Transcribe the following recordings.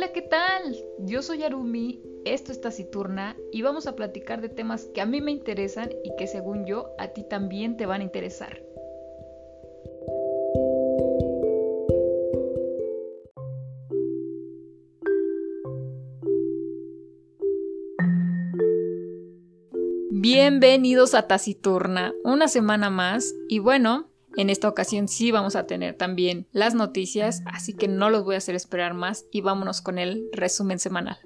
Hola, ¿qué tal? Yo soy Arumi, esto es Taciturna y vamos a platicar de temas que a mí me interesan y que según yo a ti también te van a interesar. Bienvenidos a Taciturna, una semana más y bueno, en esta ocasión sí vamos a tener también las noticias, así que no los voy a hacer esperar más y vámonos con el resumen semanal.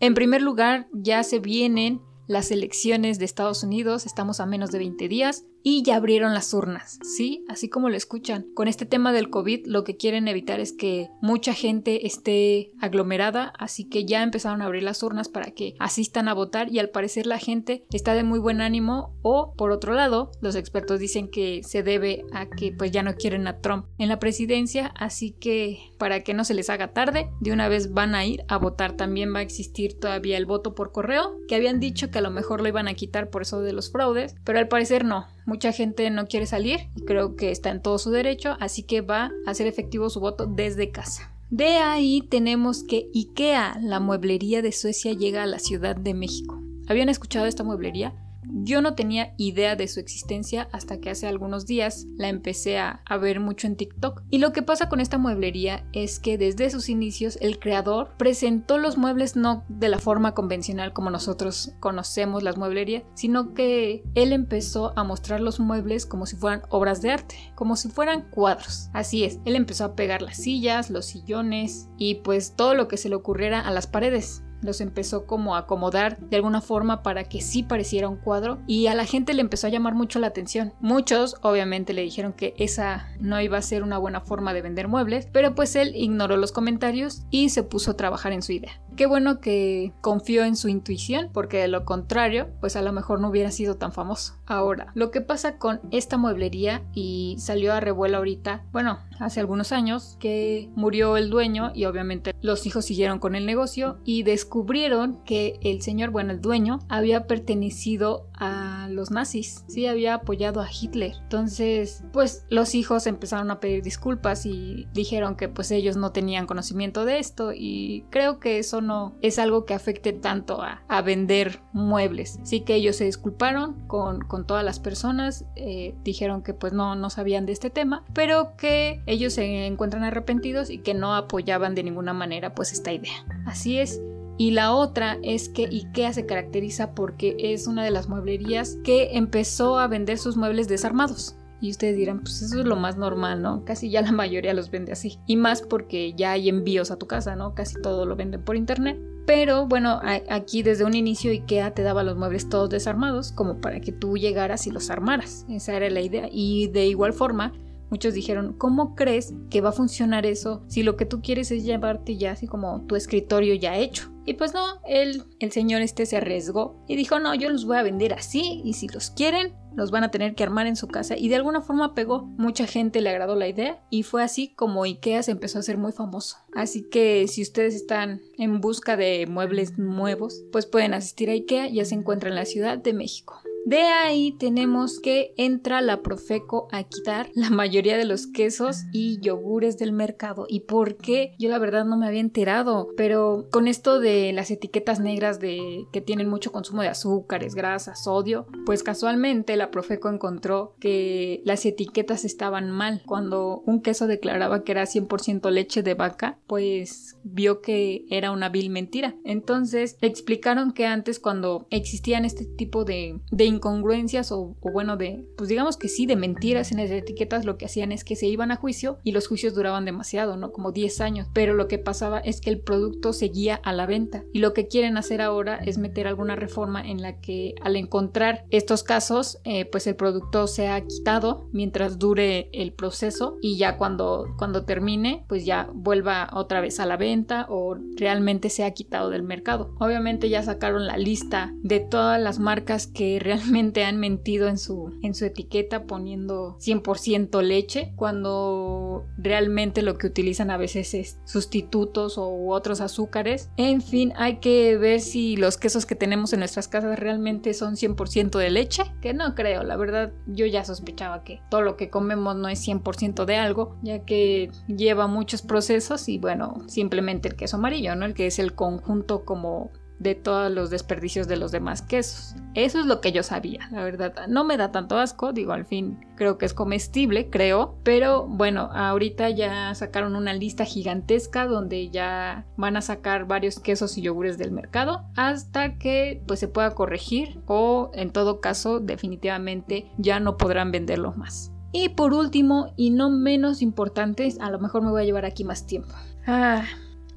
En primer lugar, ya se vienen las elecciones de Estados Unidos, estamos a menos de 20 días y ya abrieron las urnas, ¿sí? Así como lo escuchan. Con este tema del COVID lo que quieren evitar es que mucha gente esté aglomerada, así que ya empezaron a abrir las urnas para que asistan a votar y al parecer la gente está de muy buen ánimo o por otro lado los expertos dicen que se debe a que pues ya no quieren a Trump en la presidencia, así que para que no se les haga tarde, de una vez van a ir a votar. También va a existir todavía el voto por correo, que habían dicho que a lo mejor lo iban a quitar por eso de los fraudes, pero al parecer no Mucha gente no quiere salir y creo que está en todo su derecho, así que va a hacer efectivo su voto desde casa. De ahí tenemos que IKEA, la mueblería de Suecia, llega a la Ciudad de México. ¿Habían escuchado esta mueblería? Yo no tenía idea de su existencia hasta que hace algunos días la empecé a, ver mucho en TikTok. Y lo que pasa con esta mueblería es que desde sus inicios el creador presentó los muebles no de la forma convencional como nosotros conocemos las mueblerías, sino que él empezó a mostrar los muebles como si fueran obras de arte, como si fueran cuadros. Así es, él empezó a pegar las sillas, los sillones y pues todo lo que se le ocurriera a las paredes los empezó como a acomodar de alguna forma para que sí pareciera un cuadro y a la gente le empezó a llamar mucho la atención. Muchos obviamente le dijeron que esa no iba a ser una buena forma de vender muebles, pero pues él ignoró los comentarios y se puso a trabajar en su idea. Qué bueno que confió en su intuición porque de lo contrario pues a lo mejor no hubiera sido tan famoso. Ahora, lo que pasa con esta mueblería y salió a revuelo ahorita, bueno, hace algunos años que murió el dueño y obviamente los hijos siguieron con el negocio y descubrieron que el señor, bueno, el dueño, había pertenecido a los nazis, sí, había apoyado a Hitler. Entonces, pues los hijos empezaron a pedir disculpas y dijeron que pues ellos no tenían conocimiento de esto y creo que eso no es algo que afecte tanto a, vender muebles. Sí que ellos se disculparon con, con todas las personas, eh, dijeron que pues no, no sabían de este tema, pero que ellos se encuentran arrepentidos y que no apoyaban de ninguna manera pues esta idea. Así es. Y la otra es que IKEA se caracteriza porque es una de las mueblerías que empezó a vender sus muebles desarmados. Y ustedes dirán, pues eso es lo más normal, ¿no? Casi ya la mayoría los vende así. Y más porque ya hay envíos a tu casa, ¿no? Casi todo lo venden por internet. Pero bueno, aquí desde un inicio IKEA te daba los muebles todos desarmados como para que tú llegaras y los armaras. Esa era la idea. Y de igual forma, Muchos dijeron, ¿cómo crees que va a funcionar eso si lo que tú quieres es llevarte ya así como tu escritorio ya hecho? Y pues no, él, el señor este se arriesgó y dijo, no, yo los voy a vender así y si los quieren, los van a tener que armar en su casa y de alguna forma pegó. Mucha gente le agradó la idea y fue así como IKEA se empezó a hacer muy famoso. Así que si ustedes están en busca de muebles nuevos, pues pueden asistir a IKEA, ya se encuentra en la Ciudad de México. De ahí tenemos que entra la Profeco a quitar la mayoría de los quesos y yogures del mercado. ¿Y por qué? Yo la verdad no me había enterado, pero con esto de las etiquetas negras de que tienen mucho consumo de azúcares, grasas, sodio, pues casualmente la Profeco encontró que las etiquetas estaban mal. Cuando un queso declaraba que era 100% leche de vaca, pues vio que era una vil mentira. Entonces explicaron que antes cuando existían este tipo de, de incongruencias o, bueno, de, pues digamos que sí, de mentiras en las etiquetas, lo que hacían es que se iban a juicio y los juicios duraban demasiado, ¿no? Como 10 años, pero lo que pasaba es que el producto seguía a la venta y lo que quieren hacer ahora es meter alguna reforma en la que al encontrar estos casos, eh, pues el producto sea quitado mientras dure el proceso y ya cuando, cuando termine, pues ya vuelva otra vez a la venta o realmente sea quitado del mercado. Obviamente ya sacaron la lista de todas las marcas que realmente realmente han mentido en su, en su etiqueta poniendo 100% leche cuando realmente lo que utilizan a veces es sustitutos o otros azúcares. En fin, hay que ver si los quesos que tenemos en nuestras casas realmente son 100% de leche, que no creo, la verdad yo ya sospechaba que todo lo que comemos no es 100% de algo, ya que lleva muchos procesos y bueno, simplemente el queso amarillo, ¿no? El que es el conjunto como de todos los desperdicios de los demás quesos. Eso es lo que yo sabía, la verdad. No me da tanto asco, digo, al fin creo que es comestible, creo. Pero bueno, ahorita ya sacaron una lista gigantesca donde ya van a sacar varios quesos y yogures del mercado hasta que pues se pueda corregir o en todo caso definitivamente ya no podrán venderlos más. Y por último, y no menos importante, a lo mejor me voy a llevar aquí más tiempo. Ah,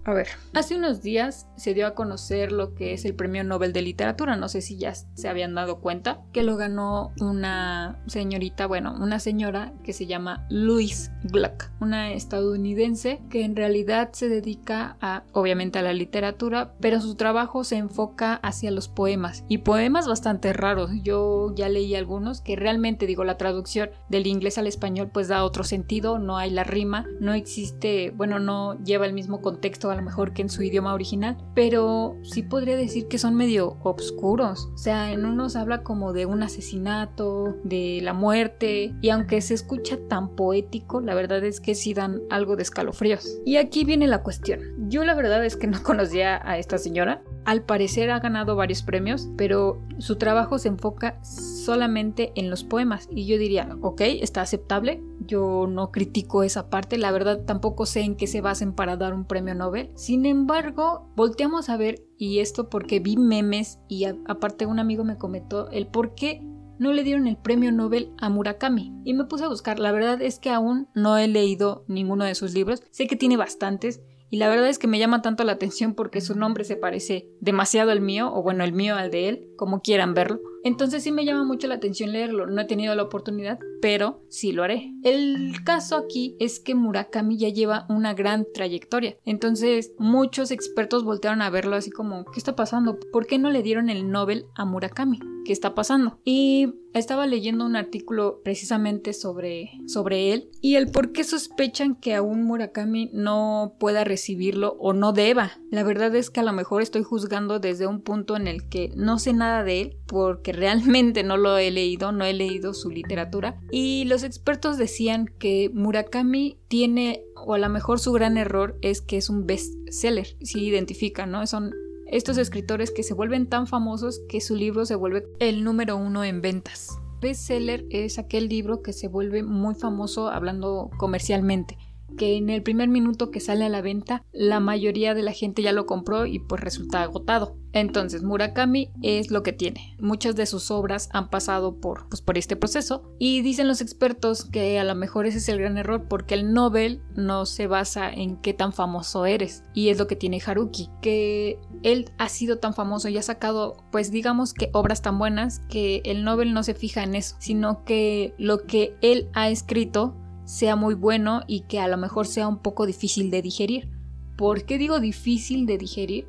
a ver, hace unos días se dio a conocer lo que es el Premio Nobel de Literatura, no sé si ya se habían dado cuenta, que lo ganó una señorita, bueno, una señora que se llama Louise Gluck, una estadounidense que en realidad se dedica a, obviamente, a la literatura, pero su trabajo se enfoca hacia los poemas y poemas bastante raros. Yo ya leí algunos que realmente, digo, la traducción del inglés al español pues da otro sentido, no hay la rima, no existe, bueno, no lleva el mismo contexto a lo mejor que en su idioma original, pero sí podría decir que son medio obscuros. O sea, en unos habla como de un asesinato, de la muerte, y aunque se escucha tan poético, la verdad es que sí dan algo de escalofríos. Y aquí viene la cuestión. Yo la verdad es que no conocía a esta señora, al parecer ha ganado varios premios, pero su trabajo se enfoca solamente en los poemas. Y yo diría, ok, está aceptable. Yo no critico esa parte. La verdad tampoco sé en qué se basen para dar un premio Nobel. Sin embargo, volteamos a ver, y esto porque vi memes y aparte un amigo me comentó el por qué no le dieron el premio Nobel a Murakami. Y me puse a buscar. La verdad es que aún no he leído ninguno de sus libros. Sé que tiene bastantes y la verdad es que me llama tanto la atención porque su nombre se parece demasiado al mío, o bueno, el mío al de él, como quieran verlo. Entonces sí me llama mucho la atención leerlo. No he tenido la oportunidad, pero sí lo haré. El caso aquí es que Murakami ya lleva una gran trayectoria. Entonces muchos expertos voltearon a verlo así como, ¿qué está pasando? ¿Por qué no le dieron el Nobel a Murakami? ¿Qué está pasando? Y estaba leyendo un artículo precisamente sobre, sobre él y el por qué sospechan que aún Murakami no pueda recibirlo o no deba. La verdad es que a lo mejor estoy juzgando desde un punto en el que no sé nada de él porque realmente no lo he leído, no he leído su literatura. Y los expertos decían que Murakami tiene, o a lo mejor su gran error es que es un bestseller, si identifican, ¿no? Son estos escritores que se vuelven tan famosos que su libro se vuelve el número uno en ventas. Bestseller es aquel libro que se vuelve muy famoso hablando comercialmente que en el primer minuto que sale a la venta la mayoría de la gente ya lo compró y pues resulta agotado. Entonces Murakami es lo que tiene. Muchas de sus obras han pasado por, pues, por este proceso y dicen los expertos que a lo mejor ese es el gran error porque el Nobel no se basa en qué tan famoso eres y es lo que tiene Haruki, que él ha sido tan famoso y ha sacado pues digamos que obras tan buenas que el Nobel no se fija en eso, sino que lo que él ha escrito sea muy bueno y que a lo mejor sea un poco difícil de digerir. ¿Por qué digo difícil de digerir?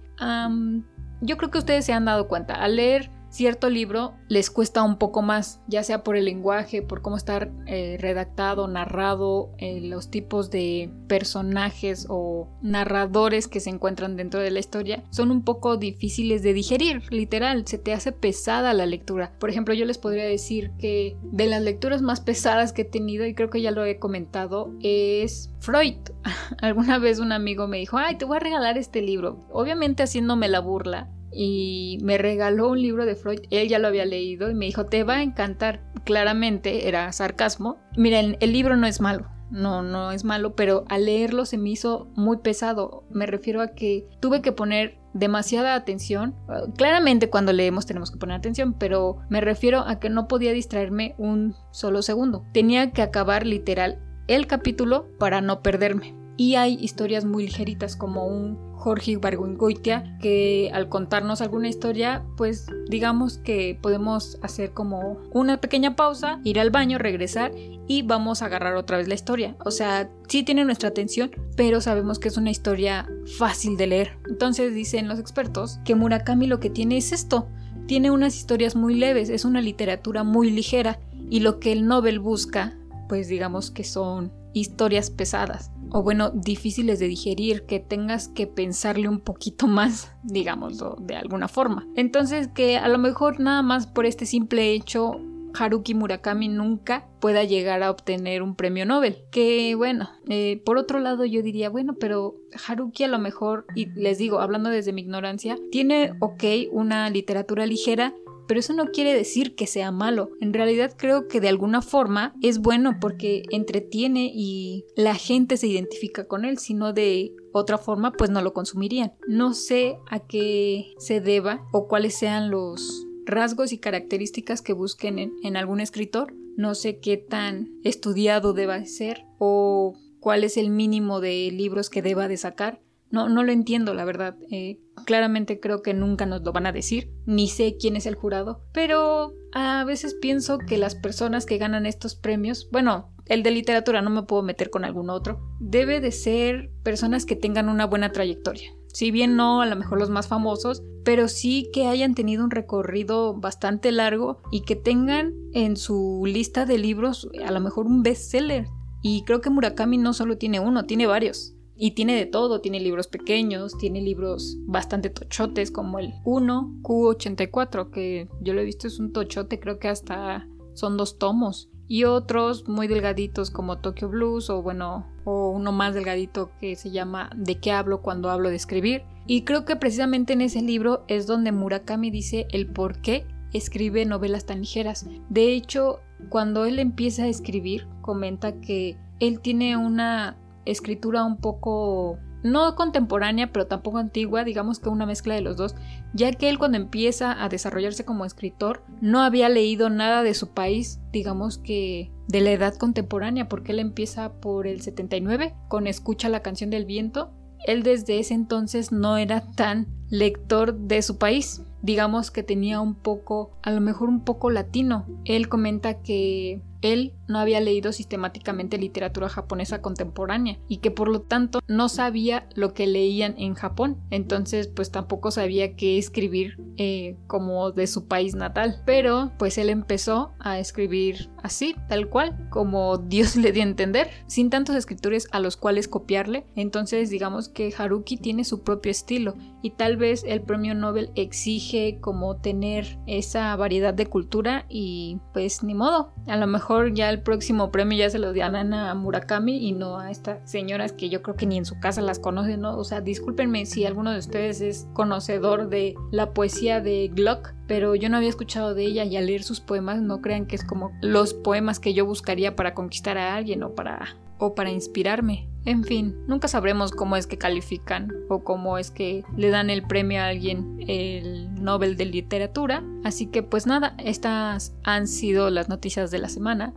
yo creo que ustedes se han dado cuenta. Al leer cierto libro les cuesta un poco más, ya sea por el lenguaje, por cómo está eh, redactado, narrado, eh, los tipos de personajes o narradores que se encuentran dentro de la historia, son un poco difíciles de digerir, literal, se te hace pesada la lectura. Por ejemplo, yo les podría decir que de las lecturas más pesadas que he tenido, y creo que ya lo he comentado, es Freud. Alguna vez un amigo me dijo, ay, te voy a regalar este libro, obviamente haciéndome la burla y me regaló un libro de Freud, él ya lo había leído y me dijo, te va a encantar. Claramente era sarcasmo. Miren, el libro no es malo, no, no es malo, pero al leerlo se me hizo muy pesado. Me refiero a que tuve que poner demasiada atención. Claramente cuando leemos tenemos que poner atención, pero me refiero a que no podía distraerme un solo segundo. Tenía que acabar literal el capítulo para no perderme. Y hay historias muy ligeritas como un Jorge Ibargüengoitia que al contarnos alguna historia pues digamos que podemos hacer como una pequeña pausa, ir al baño, regresar y vamos a agarrar otra vez la historia. O sea, sí tiene nuestra atención, pero sabemos que es una historia fácil de leer. Entonces dicen los expertos que Murakami lo que tiene es esto, tiene unas historias muy leves, es una literatura muy ligera y lo que el Nobel busca, pues digamos que son historias pesadas o bueno, difíciles de digerir, que tengas que pensarle un poquito más, digámoslo de alguna forma. Entonces que a lo mejor nada más por este simple hecho Haruki Murakami nunca pueda llegar a obtener un premio Nobel. Que bueno, eh, por otro lado yo diría, bueno, pero Haruki a lo mejor, y les digo, hablando desde mi ignorancia, tiene, ok, una literatura ligera, pero eso no quiere decir que sea malo. En realidad creo que de alguna forma es bueno porque entretiene y la gente se identifica con él, sino de otra forma pues no lo consumirían. No sé a qué se deba o cuáles sean los rasgos y características que busquen en, en algún escritor. No sé qué tan estudiado deba ser o cuál es el mínimo de libros que deba de sacar. No, no lo entiendo, la verdad. Eh, claramente creo que nunca nos lo van a decir, ni sé quién es el jurado, pero a veces pienso que las personas que ganan estos premios, bueno, el de literatura no me puedo meter con algún otro, debe de ser personas que tengan una buena trayectoria. Si bien no a lo mejor los más famosos, pero sí que hayan tenido un recorrido bastante largo y que tengan en su lista de libros a lo mejor un bestseller. Y creo que Murakami no solo tiene uno, tiene varios. Y tiene de todo, tiene libros pequeños, tiene libros bastante tochotes como el 1 Q84, que yo lo he visto es un tochote, creo que hasta son dos tomos. Y otros muy delgaditos como Tokyo Blues o bueno, o uno más delgadito que se llama ¿De qué hablo cuando hablo de escribir? Y creo que precisamente en ese libro es donde Murakami dice el por qué escribe novelas tan ligeras. De hecho, cuando él empieza a escribir, comenta que él tiene una escritura un poco no contemporánea, pero tampoco antigua, digamos que una mezcla de los dos, ya que él cuando empieza a desarrollarse como escritor no había leído nada de su país, digamos que de la edad contemporánea, porque él empieza por el 79 con Escucha la canción del viento. Él desde ese entonces no era tan lector de su país, digamos que tenía un poco, a lo mejor un poco latino. Él comenta que él no había leído sistemáticamente literatura japonesa contemporánea y que por lo tanto no sabía lo que leían en Japón. Entonces pues tampoco sabía qué escribir eh, como de su país natal. Pero pues él empezó a escribir así, tal cual, como Dios le dio a entender, sin tantos escritores a los cuales copiarle. Entonces digamos que Haruki tiene su propio estilo y tal vez el premio Nobel exige como tener esa variedad de cultura y pues ni modo. A lo mejor ya el próximo premio ya se lo dan a Murakami y no a estas señoras que yo creo que ni en su casa las conocen, ¿no? O sea, discúlpenme si alguno de ustedes es conocedor de la poesía de Gluck, pero yo no había escuchado de ella y al leer sus poemas no crean que es como los poemas que yo buscaría para conquistar a alguien o para o para inspirarme. En fin, nunca sabremos cómo es que califican o cómo es que le dan el premio a alguien el Nobel de Literatura. Así que pues nada, estas han sido las noticias de la semana.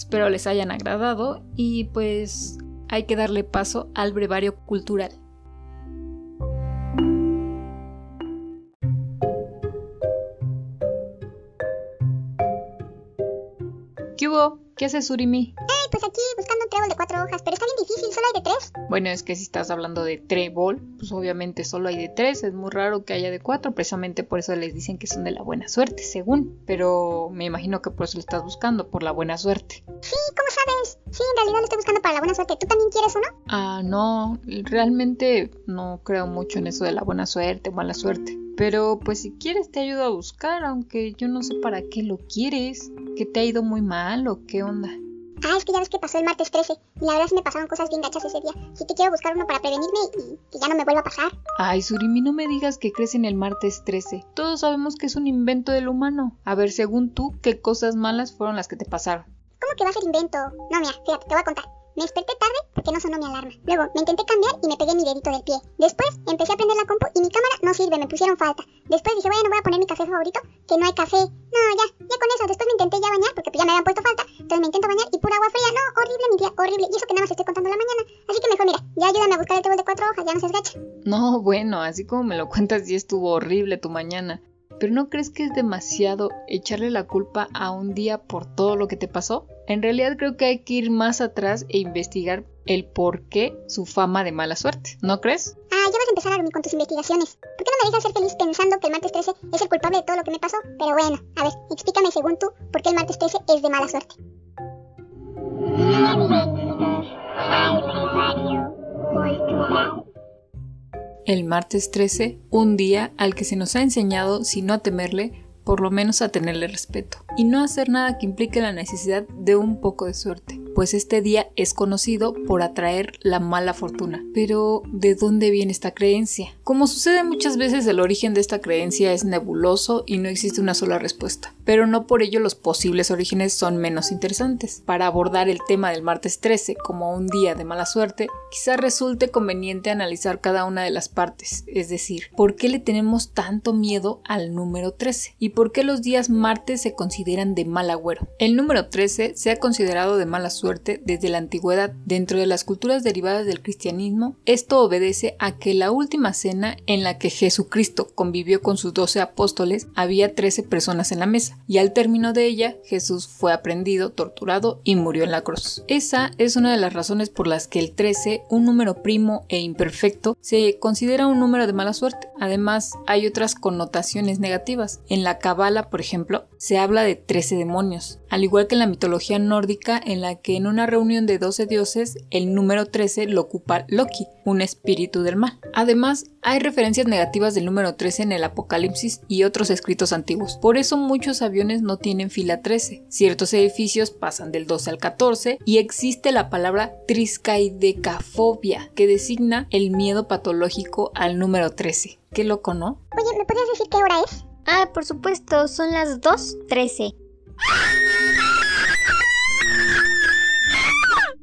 Espero les hayan agradado y pues hay que darle paso al brevario cultural. ¿Qué hubo? ¿Qué hace Surimi? pues aquí difícil, solo hay de tres. Bueno, es que si estás hablando de trébol, pues obviamente solo hay de tres, es muy raro que haya de cuatro, precisamente por eso les dicen que son de la buena suerte, según, pero me imagino que por eso lo estás buscando, por la buena suerte. Sí, ¿cómo sabes? Sí, en realidad lo estoy buscando para la buena suerte. ¿Tú también quieres uno? Ah, no, realmente no creo mucho en eso de la buena suerte o mala suerte. Pero pues si quieres te ayudo a buscar, aunque yo no sé para qué lo quieres. ¿Que te ha ido muy mal o qué onda? Ah, es que ya ves que pasó el martes 13 y la verdad sí me pasaron cosas bien gachas ese día. Sí que quiero buscar uno para prevenirme y que ya no me vuelva a pasar. Ay, Surimi, no me digas que crees en el martes 13. Todos sabemos que es un invento del humano. A ver, según tú, ¿qué cosas malas fueron las que te pasaron? ¿Cómo que va a ser invento? No, mira, fíjate, te voy a contar. Me desperté tarde porque no sonó mi alarma. Luego me intenté cambiar y me pegué mi dedito del pie. Después empecé a prender la compu y mi cámara no sirve, me pusieron falta. Después dije, bueno, voy a poner mi café favorito, que no hay café. No, ya, ya con eso. Después me intenté ya bañar porque pues ya me habían puesto falta. Entonces me intento bañar y pura agua fría. No, horrible mi día, horrible. Y eso que nada más estoy contando la mañana. Así que mejor, mira, ya ayúdame a buscar el table de cuatro hojas, ya no seas gacha. No, bueno, así como me lo cuentas, sí estuvo horrible tu mañana. Pero ¿no crees que es demasiado echarle la culpa a un día por todo lo que te pasó? En realidad creo que hay que ir más atrás e investigar el por qué su fama de mala suerte, ¿no crees? Ah, ya vas a empezar, Arumi, con tus investigaciones. ¿Por qué no me dejas ser feliz pensando que el martes 13 es el culpable de todo lo que me pasó? Pero bueno, a ver, explícame según tú por qué el martes 13 es de mala suerte. El martes 13, un día al que se nos ha enseñado, si no a temerle, por lo menos a tenerle respeto, y no hacer nada que implique la necesidad de un poco de suerte, pues este día es conocido por atraer la mala fortuna. Pero, ¿de dónde viene esta creencia? Como sucede muchas veces, el origen de esta creencia es nebuloso y no existe una sola respuesta, pero no por ello los posibles orígenes son menos interesantes. Para abordar el tema del martes 13 como un día de mala suerte, quizá resulte conveniente analizar cada una de las partes, es decir, ¿por qué le tenemos tanto miedo al número 13? ¿Y por qué los días martes se consideran de mal agüero? El número 13 se ha considerado de mala suerte desde la antigüedad dentro de las culturas derivadas del cristianismo. Esto obedece a que la última cena en la que Jesucristo convivió con sus doce apóstoles había 13 personas en la mesa y al término de ella Jesús fue aprendido, torturado y murió en la cruz. Esa es una de las razones por las que el 13, un número primo e imperfecto, se considera un número de mala suerte. Además, hay otras connotaciones negativas. En la Kabbalah, por ejemplo, se habla de 13 demonios, al igual que en la mitología nórdica en la que en una reunión de 12 dioses el número 13 lo ocupa Loki, un espíritu del mal. Además, hay referencias negativas del número 13 en el Apocalipsis y otros escritos antiguos. Por eso muchos aviones no tienen fila 13. Ciertos edificios pasan del 12 al 14 y existe la palabra triskaidecafobia, que designa el miedo patológico al número 13. Qué loco, ¿no? Oye, ¿me podrías decir qué hora es? Ah, por supuesto, son las 2.13.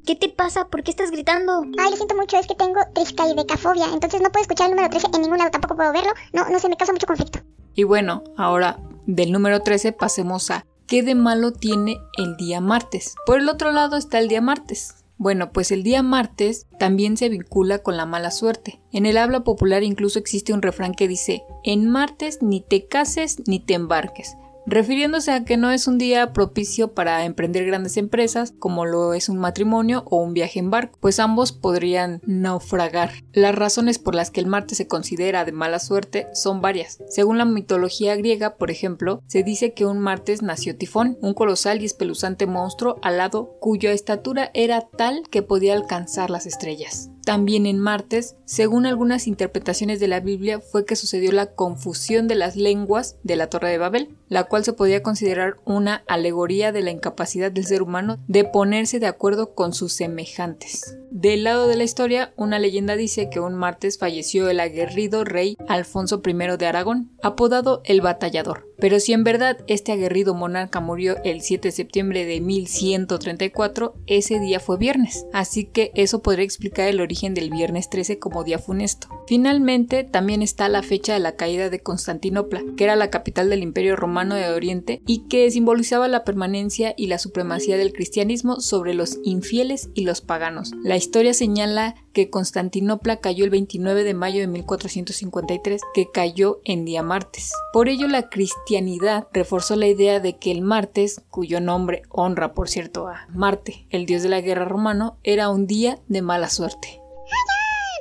¿Qué te pasa? ¿Por qué estás gritando? Ay, lo siento mucho, es que tengo triskaidecafobia, entonces no puedo escuchar el número 13 en ningún lado, tampoco puedo verlo. No, no sé, me causa mucho conflicto. Y bueno, ahora del número 13 pasemos a ¿qué de malo tiene el día martes? Por el otro lado está el día martes. Bueno, pues el día martes también se vincula con la mala suerte. En el habla popular incluso existe un refrán que dice, en martes ni te cases ni te embarques refiriéndose a que no es un día propicio para emprender grandes empresas como lo es un matrimonio o un viaje en barco, pues ambos podrían naufragar. Las razones por las que el martes se considera de mala suerte son varias. Según la mitología griega, por ejemplo, se dice que un martes nació Tifón, un colosal y espeluzante monstruo alado cuya estatura era tal que podía alcanzar las estrellas. También en martes, según algunas interpretaciones de la Biblia, fue que sucedió la confusión de las lenguas de la Torre de Babel, la cual se podía considerar una alegoría de la incapacidad del ser humano de ponerse de acuerdo con sus semejantes. Del lado de la historia, una leyenda dice que un martes falleció el aguerrido rey Alfonso I de Aragón, apodado el Batallador. Pero si en verdad este aguerrido monarca murió el 7 de septiembre de 1134, ese día fue viernes, así que eso podría explicar el origen del viernes 13 como día funesto. Finalmente, también está la fecha de la caída de Constantinopla, que era la capital del Imperio Romano de Oriente y que simbolizaba la permanencia y la supremacía del cristianismo sobre los infieles y los paganos. La historia señala que Constantinopla cayó el 29 de mayo de 1453, que cayó en día martes. Por ello la cristianidad reforzó la idea de que el martes, cuyo nombre honra por cierto a Marte, el dios de la guerra romano, era un día de mala suerte.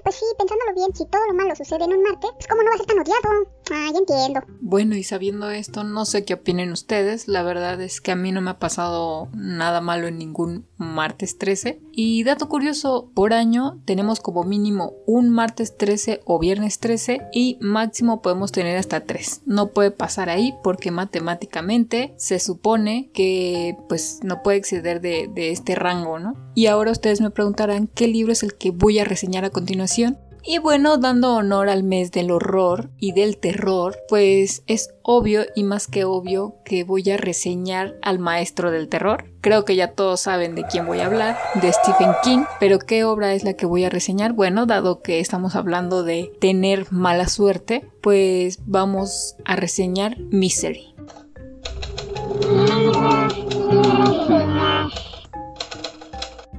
Pues sí, pensándolo bien, si todo lo malo sucede en un martes, pues cómo no va a ser tan odiado. Ah, ya entiendo. Bueno, y sabiendo esto, no sé qué opinen ustedes. La verdad es que a mí no me ha pasado nada malo en ningún martes 13. Y dato curioso, por año tenemos como mínimo un martes 13 o viernes 13 y máximo podemos tener hasta 3. No puede pasar ahí porque matemáticamente se supone que pues no puede exceder de, de este rango, ¿no? Y ahora ustedes me preguntarán qué libro es el que voy a reseñar a continuación y bueno, dando honor al mes del horror y del terror, pues es obvio y más que obvio que voy a reseñar al maestro del terror. Creo que ya todos saben de quién voy a hablar, de Stephen King, pero ¿qué obra es la que voy a reseñar? Bueno, dado que estamos hablando de tener mala suerte, pues vamos a reseñar Misery.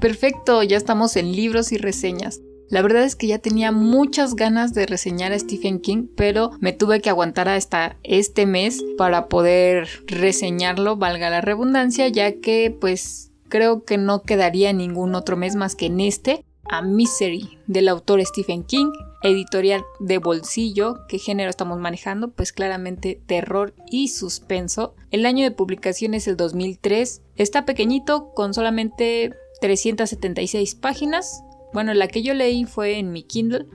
Perfecto, ya estamos en libros y reseñas. La verdad es que ya tenía muchas ganas de reseñar a Stephen King, pero me tuve que aguantar hasta este mes para poder reseñarlo, valga la redundancia, ya que pues creo que no quedaría ningún otro mes más que en este a Misery del autor Stephen King, editorial de bolsillo, qué género estamos manejando, pues claramente terror y suspenso. El año de publicación es el 2003, está pequeñito con solamente 376 páginas. Bueno, la que yo leí fue en mi Kindle,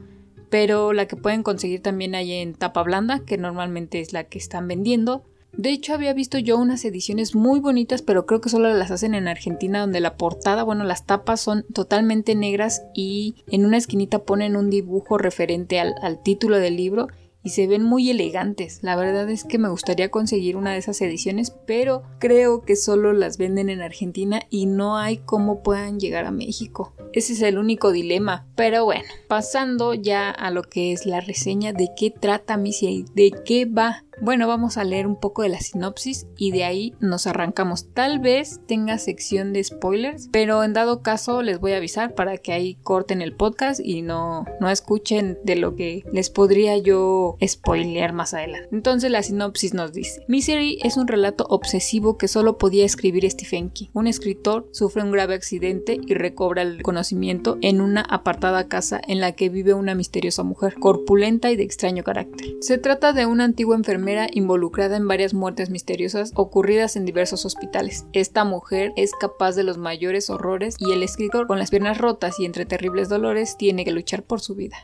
pero la que pueden conseguir también hay en tapa blanda, que normalmente es la que están vendiendo. De hecho, había visto yo unas ediciones muy bonitas, pero creo que solo las hacen en Argentina, donde la portada, bueno, las tapas son totalmente negras y en una esquinita ponen un dibujo referente al, al título del libro y se ven muy elegantes. La verdad es que me gustaría conseguir una de esas ediciones, pero creo que solo las venden en Argentina y no hay cómo puedan llegar a México. Ese es el único dilema. Pero bueno, pasando ya a lo que es la reseña de qué trata Missy, de qué va bueno, vamos a leer un poco de la sinopsis y de ahí nos arrancamos. Tal vez tenga sección de spoilers, pero en dado caso les voy a avisar para que ahí corten el podcast y no, no escuchen de lo que les podría yo spoilear más adelante. Entonces la sinopsis nos dice, Misery es un relato obsesivo que solo podía escribir Stephen King. Un escritor sufre un grave accidente y recobra el conocimiento en una apartada casa en la que vive una misteriosa mujer, corpulenta y de extraño carácter. Se trata de una antigua enfermera involucrada en varias muertes misteriosas ocurridas en diversos hospitales. Esta mujer es capaz de los mayores horrores y el escritor, con las piernas rotas y entre terribles dolores, tiene que luchar por su vida.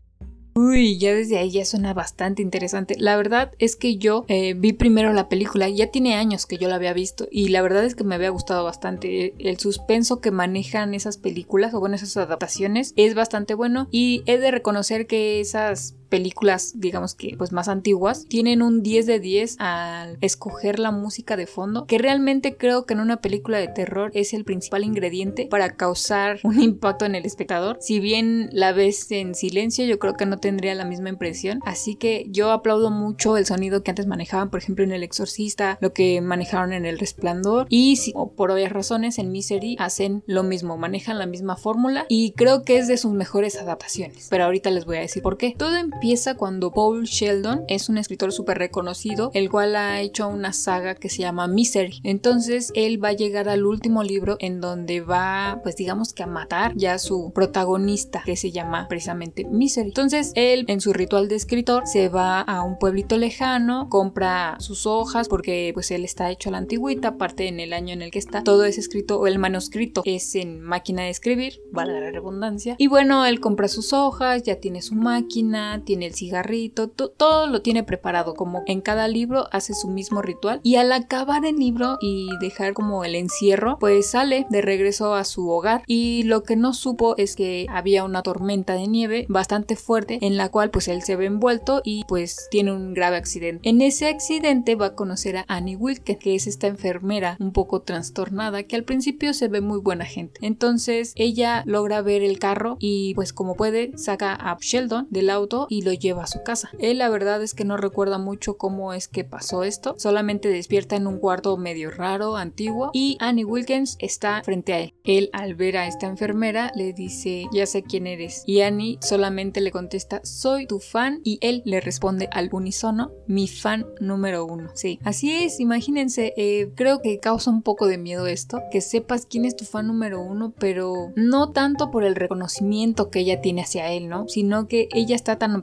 Uy, ya desde ahí ya suena bastante interesante. La verdad es que yo eh, vi primero la película, ya tiene años que yo la había visto y la verdad es que me había gustado bastante. El suspenso que manejan esas películas o bueno, esas adaptaciones es bastante bueno y he de reconocer que esas películas, digamos que pues más antiguas, tienen un 10 de 10 al escoger la música de fondo, que realmente creo que en una película de terror es el principal ingrediente para causar un impacto en el espectador. Si bien la ves en silencio, yo creo que no tendría la misma impresión. Así que yo aplaudo mucho el sonido que antes manejaban, por ejemplo, en El Exorcista, lo que manejaron en El Resplandor y si, por obvias razones en Misery hacen lo mismo, manejan la misma fórmula y creo que es de sus mejores adaptaciones. Pero ahorita les voy a decir por qué. Todo empieza cuando Paul Sheldon es un escritor súper reconocido, el cual ha hecho una saga que se llama Misery. Entonces él va a llegar al último libro en donde va, pues digamos que a matar ya a su protagonista, que se llama precisamente Misery. Entonces él, en su ritual de escritor, se va a un pueblito lejano, compra sus hojas, porque pues él está hecho a la antigüita, aparte en el año en el que está, todo es escrito, o el manuscrito es en máquina de escribir, valga la redundancia. Y bueno, él compra sus hojas, ya tiene su máquina, tiene el cigarrito, todo lo tiene preparado, como en cada libro hace su mismo ritual y al acabar el libro y dejar como el encierro, pues sale de regreso a su hogar y lo que no supo es que había una tormenta de nieve bastante fuerte en la cual pues él se ve envuelto y pues tiene un grave accidente. En ese accidente va a conocer a Annie Wilke, que es esta enfermera un poco trastornada que al principio se ve muy buena gente. Entonces ella logra ver el carro y pues como puede saca a Sheldon del auto y lo lleva a su casa. Él la verdad es que no recuerda mucho cómo es que pasó esto, solamente despierta en un cuarto medio raro, antiguo, y Annie Wilkins está frente a él. Él al ver a esta enfermera le dice, ya sé quién eres, y Annie solamente le contesta, soy tu fan, y él le responde al unísono, mi fan número uno. Sí, así es, imagínense, eh, creo que causa un poco de miedo esto, que sepas quién es tu fan número uno, pero no tanto por el reconocimiento que ella tiene hacia él, ¿no? Sino que ella está tan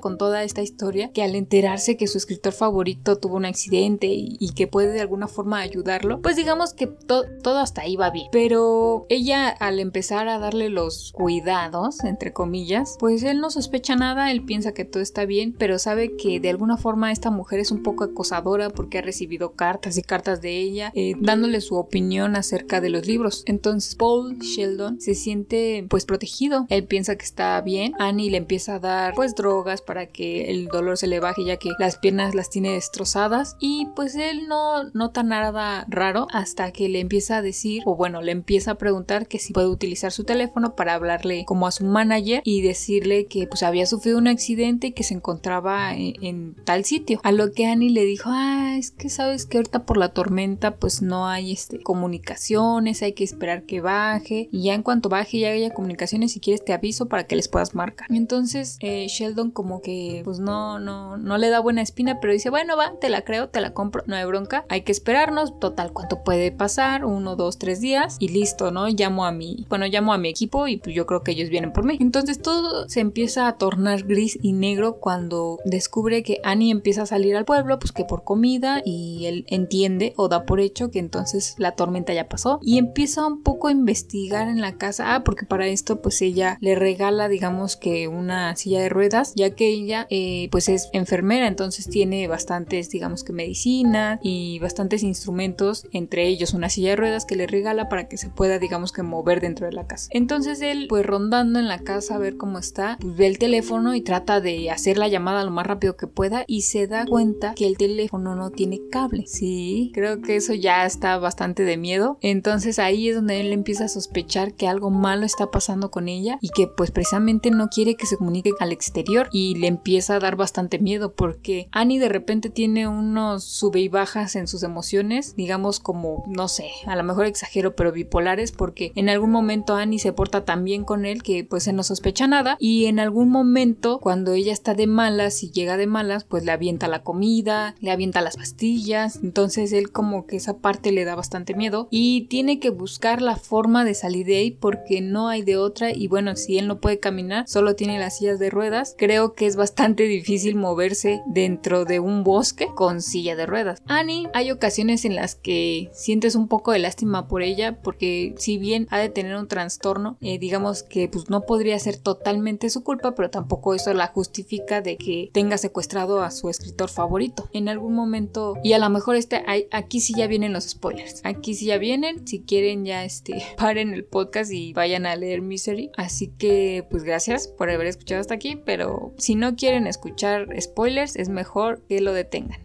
con toda esta historia que al enterarse que su escritor favorito tuvo un accidente y, que puede de alguna forma ayudarlo, pues digamos que todo hasta ahí va bien. Pero ella al empezar a darle los cuidados, entre comillas, pues él no sospecha nada, él piensa que todo está bien, pero sabe que de alguna forma esta mujer es un poco acosadora porque ha recibido cartas y cartas de ella eh, dándole su opinión acerca de los libros. Entonces Paul Sheldon se siente pues protegido, él piensa que está bien, Annie le empieza a dar pues drogas para que el dolor se le baje ya que las piernas las tiene destrozadas. Y pues él no nota nada raro hasta que le empieza a decir o bueno le empieza a preguntar que si puede utilizar su teléfono para hablarle como a su manager y decirle que pues había sufrido un accidente y que se encontraba en, tal sitio. A lo que Annie le dijo ah es que sabes que ahorita por la tormenta pues no hay este comunicaciones hay que esperar que baje. Y ya en cuanto baje y haya comunicaciones si quieres te aviso para que les puedas marcar entonces eh, Sheldon como que pues no, no, no le da buena espina, pero dice, bueno, va, te la creo, te la compro, no hay bronca, hay que esperarnos, total, ¿cuánto puede pasar? Uno, dos, tres días y listo, ¿no? Llamo a mi, bueno, llamo a mi equipo y pues yo creo que ellos vienen por mí. Entonces todo se empieza a tornar gris y negro cuando descubre que Annie empieza a salir al pueblo, pues que por comida y él entiende o da por hecho que entonces la tormenta ya pasó y empieza un poco a investigar en la casa, ah, porque para esto pues ella le regala digamos que una silla de ruedas, ya que ella eh, pues es enfermera, entonces tiene bastantes digamos que medicina y bastantes instrumentos, entre ellos una silla de ruedas que le regala para que se pueda digamos que mover dentro de la casa. Entonces él pues rondando en la casa a ver cómo está, pues ve el teléfono y trata de hacer la llamada lo más rápido que pueda y se da cuenta que el teléfono no tiene cable. Sí, creo que eso ya está bastante de miedo. Entonces ahí es donde él empieza a sospechar que algo malo está pasando con ella y que pues precisamente no quiere que se comunique al exterior y le empieza a dar bastante miedo porque Annie de repente tiene unos sube y bajas en sus emociones, digamos como, no sé, a lo mejor exagero, pero bipolares porque en algún momento Annie se porta tan bien con él que pues se no sospecha nada y en algún momento cuando ella está de malas y llega de malas pues le avienta la comida, le avienta las pastillas, entonces él como que esa parte le da bastante miedo y tiene que buscar la forma de salir de ahí porque no hay de otra y bueno si él no puede caminar solo tiene las sillas de ruedas creo que es bastante difícil moverse dentro de un bosque con silla de ruedas. Annie hay ocasiones en las que sientes un poco de lástima por ella porque si bien ha de tener un trastorno eh, digamos que pues no podría ser totalmente su culpa pero tampoco eso la justifica de que tenga secuestrado a su escritor favorito. En algún momento y a lo mejor este aquí sí ya vienen los spoilers. Aquí sí ya vienen. Si quieren ya este paren el podcast y vayan a leer Misery. Así que pues gracias por haber escuchado hasta aquí pero si no quieren escuchar spoilers es mejor que lo detengan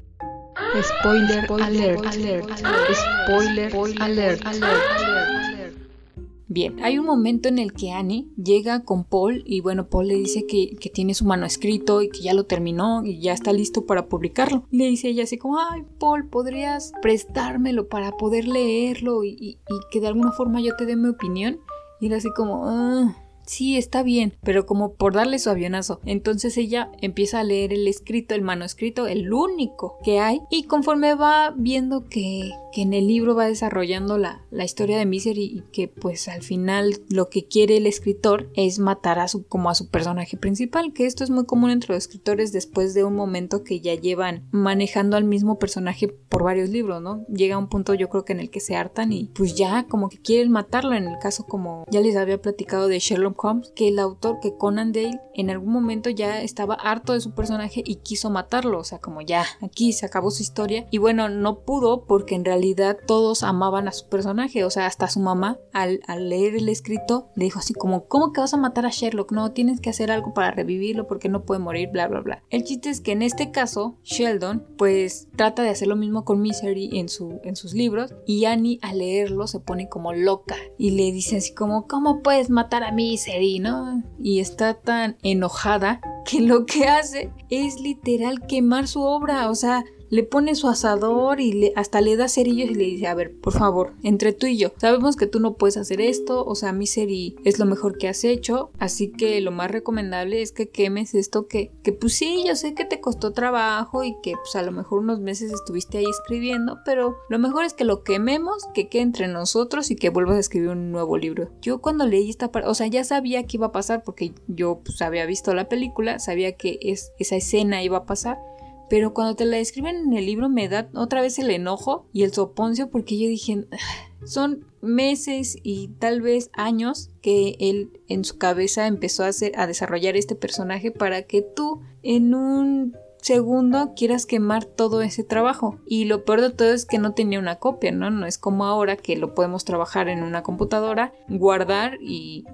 Spoiler, alert, alert, spoiler, alert, Bien, hay un momento en el que Annie llega con Paul y bueno, Paul le dice que, tiene su mano escrito y que ya lo terminó y ya está listo para publicarlo. Le dice ella así como, ay Paul, ¿podrías prestármelo para poder leerlo y, y que de alguna forma yo te dé mi opinión? Y él así como, ah sí, está bien, pero como por darle su avionazo. Entonces ella empieza a leer el escrito, el manuscrito, el único que hay, y conforme va viendo que, que en el libro va desarrollando la, la historia de Misery y que pues al final lo que quiere el escritor es matar a su, como a su personaje principal, que esto es muy común entre los escritores después de un momento que ya llevan manejando al mismo personaje por varios libros, ¿no? Llega un punto yo creo que en el que se hartan y pues ya como que quieren matarlo, en el caso como ya les había platicado de Sherlock que el autor, que Conan Dale, en algún momento ya estaba harto de su personaje y quiso matarlo, o sea, como ya, aquí se acabó su historia. Y bueno, no pudo porque en realidad todos amaban a su personaje, o sea, hasta su mamá, al, al leer el escrito, le dijo así como, ¿cómo que vas a matar a Sherlock? No, tienes que hacer algo para revivirlo porque no puede morir, bla, bla, bla. El chiste es que en este caso, Sheldon, pues trata de hacer lo mismo con Misery en, su, en sus libros y Annie al leerlo se pone como loca y le dice así como, ¿cómo puedes matar a Misery? Y está tan enojada que lo que hace es literal quemar su obra, o sea, le pone su asador y le, hasta le da cerillos y le dice, a ver, por favor, entre tú y yo, sabemos que tú no puedes hacer esto, o sea, Misery es lo mejor que has hecho, así que lo más recomendable es que quemes esto que, que pues sí, yo sé que te costó trabajo y que pues a lo mejor unos meses estuviste ahí escribiendo, pero lo mejor es que lo quememos, que quede entre nosotros y que vuelvas a escribir un nuevo libro. Yo cuando leí esta parte, o sea, ya sabía que iba a pasar porque yo pues había visto la película, sabía que es, esa escena iba a pasar, pero cuando te la describen en el libro me da otra vez el enojo y el soponcio porque yo dije, ah, son meses y tal vez años que él en su cabeza empezó a, hacer, a desarrollar este personaje para que tú en un Segundo, quieras quemar todo ese trabajo. Y lo peor de todo es que no tenía una copia, ¿no? No es como ahora que lo podemos trabajar en una computadora, guardar y,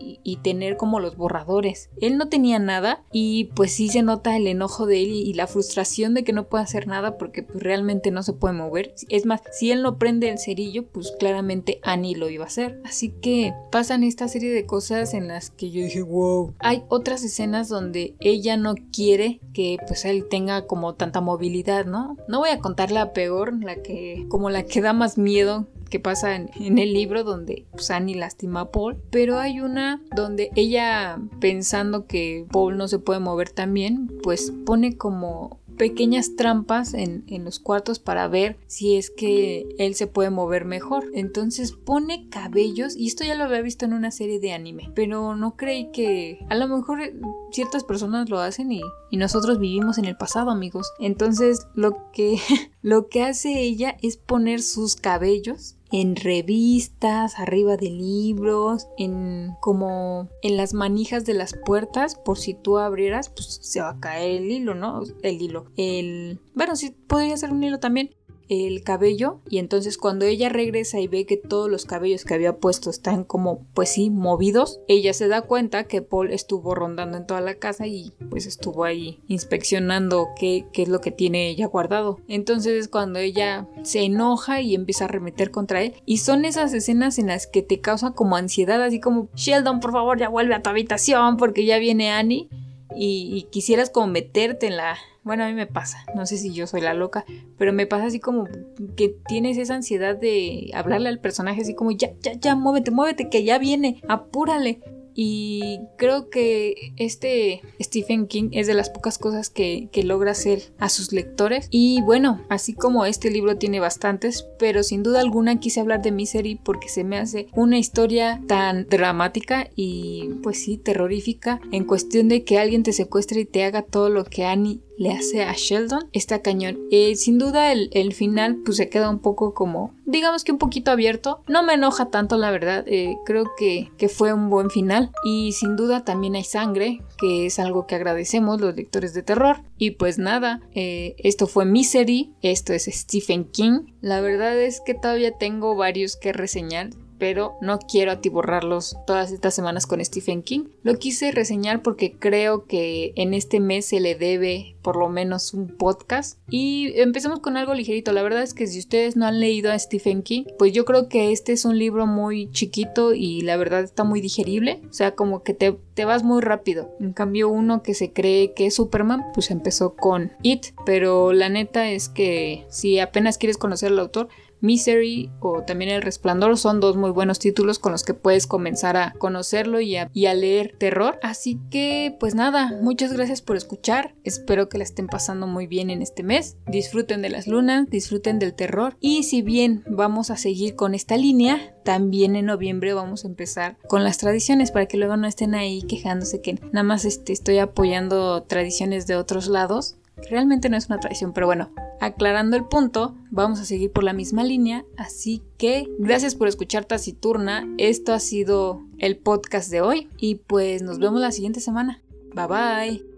tener como los borradores. Él no tenía nada y pues sí se nota el enojo de él y, la frustración de que no puede hacer nada porque pues, realmente no se puede mover. Es más, si él no prende el cerillo, pues claramente Annie lo iba a hacer. Así que pasan esta serie de cosas en las que yo dije, wow. Hay otras escenas donde ella no quiere que pues él tenga como tanta movilidad, ¿no? No voy a contar la peor, la que como la que da más miedo, que pasa en, el libro donde pues, Annie lastima a Paul, pero hay una donde ella pensando que Paul no se puede mover tan bien, pues pone como pequeñas trampas en, en, los cuartos para ver si es que él se puede mover mejor. Entonces pone cabellos, y esto ya lo había visto en una serie de anime, pero no creí que a lo mejor ciertas personas lo hacen y, y nosotros vivimos en el pasado, amigos. Entonces lo que, lo que hace ella es poner sus cabellos en revistas, arriba de libros, en como en las manijas de las puertas, por si tú abrieras, pues se va a caer el hilo, ¿no? El hilo. El. Bueno, sí, podría ser un hilo también el cabello y entonces cuando ella regresa y ve que todos los cabellos que había puesto están como pues sí movidos ella se da cuenta que Paul estuvo rondando en toda la casa y pues estuvo ahí inspeccionando qué, qué es lo que tiene ella guardado. Entonces es cuando ella se enoja y empieza a remeter contra él. Y son esas escenas en las que te causa como ansiedad así como Sheldon por favor ya vuelve a tu habitación porque ya viene Annie y, y quisieras como meterte en la bueno, a mí me pasa, no sé si yo soy la loca, pero me pasa así como que tienes esa ansiedad de hablarle al personaje así como ya, ya, ya, muévete, muévete, que ya viene, apúrale. Y creo que este Stephen King es de las pocas cosas que, que, logra hacer a sus lectores. Y bueno, así como este libro tiene bastantes, pero sin duda alguna quise hablar de Misery porque se me hace una historia tan dramática y pues sí, terrorífica en cuestión de que alguien te secuestre y te haga todo lo que Annie le hace a Sheldon está cañón. Eh, sin duda el, el, final pues se queda un poco como, digamos que un poquito abierto. No me enoja tanto la verdad, eh, creo que, que, fue un buen final. Y sin duda también hay sangre, que es algo que agradecemos los lectores de terror. Y pues nada, eh, esto fue Misery, esto es Stephen King. La verdad es que todavía tengo varios que reseñar pero no quiero atiborrarlos todas estas semanas con Stephen King. Lo quise reseñar porque creo que en este mes se le debe por lo menos un podcast. Y empecemos con algo ligerito. La verdad es que si ustedes no han leído a Stephen King, pues yo creo que este es un libro muy chiquito y la verdad está muy digerible. O sea, como que te, te vas muy rápido. En cambio, uno que se cree que es Superman, pues empezó con It. Pero la neta es que si apenas quieres conocer al autor, Misery o también El Resplandor son dos muy buenos títulos con los que puedes comenzar a conocerlo y a, leer terror. Así que pues nada, muchas gracias por escuchar. Espero que la estén pasando muy bien en este mes. Disfruten de las lunas, disfruten del terror. Y si bien vamos a seguir con esta línea, también en noviembre vamos a empezar con las tradiciones para que luego no estén ahí quejándose que nada más este, estoy apoyando tradiciones de otros lados. Realmente no es una tradición, pero bueno, aclarando el punto, vamos a seguir por la misma línea, así que gracias por escuchar Taciturna, esto ha sido el podcast de hoy y pues nos vemos la siguiente semana. Bye bye.